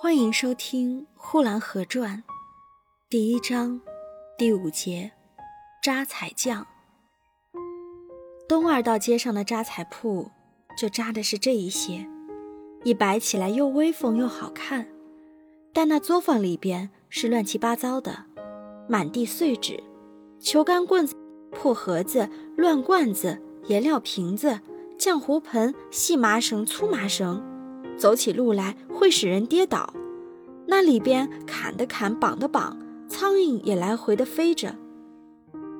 欢迎收听《呼兰河传》第一章第五节：扎彩匠。东二道街上的扎彩铺，就扎的是这一些，一摆起来又威风又好看。但那作坊里边是乱七八糟的，满地碎纸、球杆、棍子、破盒子、乱罐子、颜料瓶子、浆糊盆、细麻绳、粗麻绳。走起路来会使人跌倒，那里边砍的砍，绑的绑，苍蝇也来回的飞着。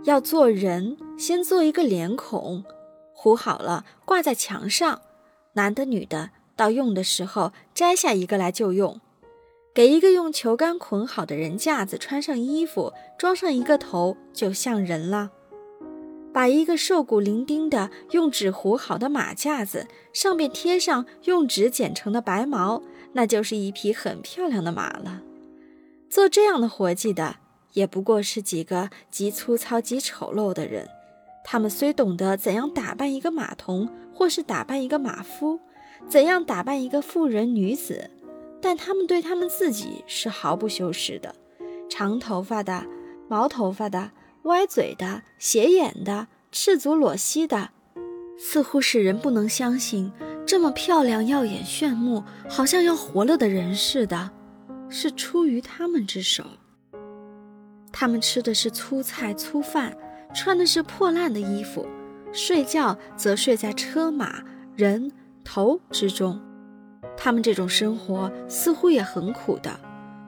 要做人，先做一个脸孔，糊好了挂在墙上。男的女的，到用的时候摘下一个来就用。给一个用球杆捆好的人架子穿上衣服，装上一个头，就像人了。把一个瘦骨伶仃的用纸糊好的马架子，上面贴上用纸剪成的白毛，那就是一匹很漂亮的马了。做这样的活计的，也不过是几个极粗糙极丑陋的人。他们虽懂得怎样打扮一个马童，或是打扮一个马夫，怎样打扮一个妇人女子，但他们对他们自己是毫不修饰的。长头发的，毛头发的。歪嘴的、斜眼的、赤足裸膝的，似乎使人不能相信，这么漂亮、耀眼、炫目，好像要活了的人似的，是出于他们之手。他们吃的是粗菜粗饭，穿的是破烂的衣服，睡觉则睡在车马人头之中。他们这种生活似乎也很苦的，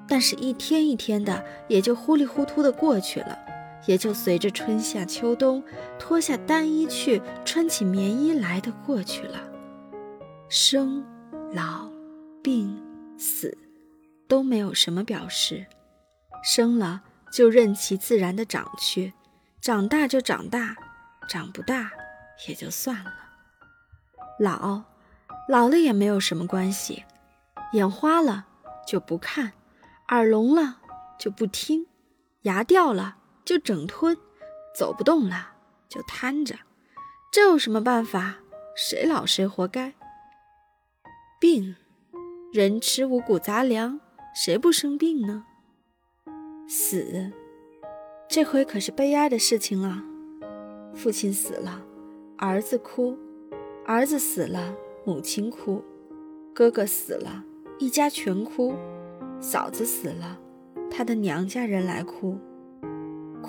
但是一天一天的，也就糊里糊涂的过去了。也就随着春夏秋冬，脱下单衣去，穿起棉衣来的过去了。生、老、病、死，都没有什么表示。生了就任其自然的长去，长大就长大，长不大也就算了。老，老了也没有什么关系。眼花了就不看，耳聋了就不听，牙掉了。就整吞，走不动了就瘫着，这有什么办法？谁老谁活该。病，人吃五谷杂粮，谁不生病呢？死，这回可是悲哀的事情了。父亲死了，儿子哭；儿子死了，母亲哭；哥哥死了，一家全哭；嫂子死了，他的娘家人来哭。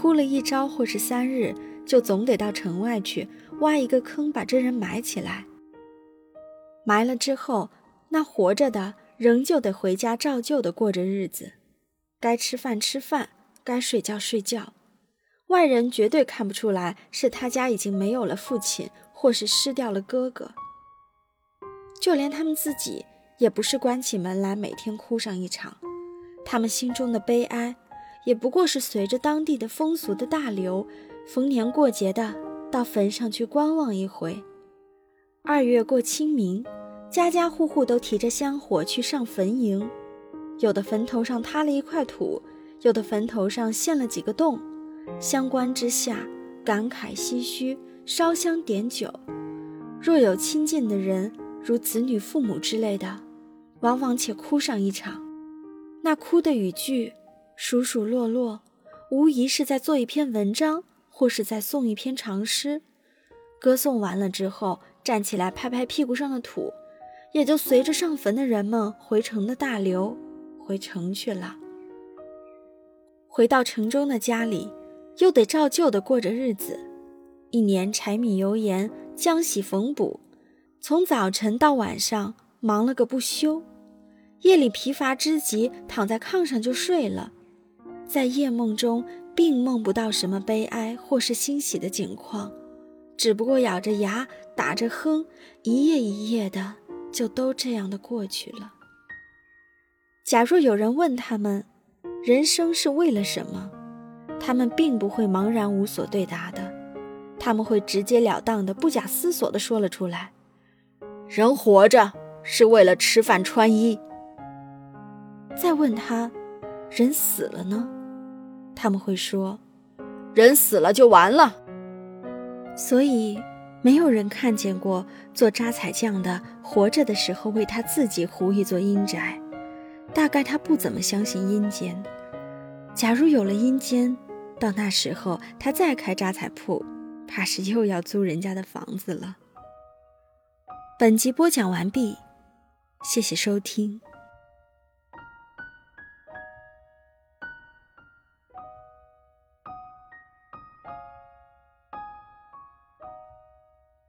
哭了一朝或是三日，就总得到城外去挖一个坑，把这人埋起来。埋了之后，那活着的仍旧得回家照旧的过着日子，该吃饭吃饭，该睡觉睡觉。外人绝对看不出来是他家已经没有了父亲，或是失掉了哥哥。就连他们自己，也不是关起门来每天哭上一场，他们心中的悲哀。也不过是随着当地的风俗的大流，逢年过节的到坟上去观望一回。二月过清明，家家户户都提着香火去上坟迎。有的坟头上塌了一块土，有的坟头上陷了几个洞。相关之下，感慨唏嘘，烧香点酒。若有亲近的人，如子女、父母之类的，往往且哭上一场。那哭的语句。数数落落，无疑是在做一篇文章，或是在诵一篇长诗。歌颂完了之后，站起来拍拍屁股上的土，也就随着上坟的人们回城的大流，回城去了。回到城中的家里，又得照旧的过着日子。一年柴米油盐，浆洗缝补，从早晨到晚上忙了个不休。夜里疲乏之极，躺在炕上就睡了。在夜梦中，并梦不到什么悲哀或是欣喜的景况，只不过咬着牙，打着哼，一夜一夜的，就都这样的过去了。假若有人问他们，人生是为了什么，他们并不会茫然无所对答的，他们会直截了当的、不假思索的说了出来：人活着是为了吃饭穿衣。再问他，人死了呢？他们会说：“人死了就完了。”所以，没有人看见过做扎彩匠的活着的时候为他自己糊一座阴宅。大概他不怎么相信阴间。假如有了阴间，到那时候他再开扎彩铺，怕是又要租人家的房子了。本集播讲完毕，谢谢收听。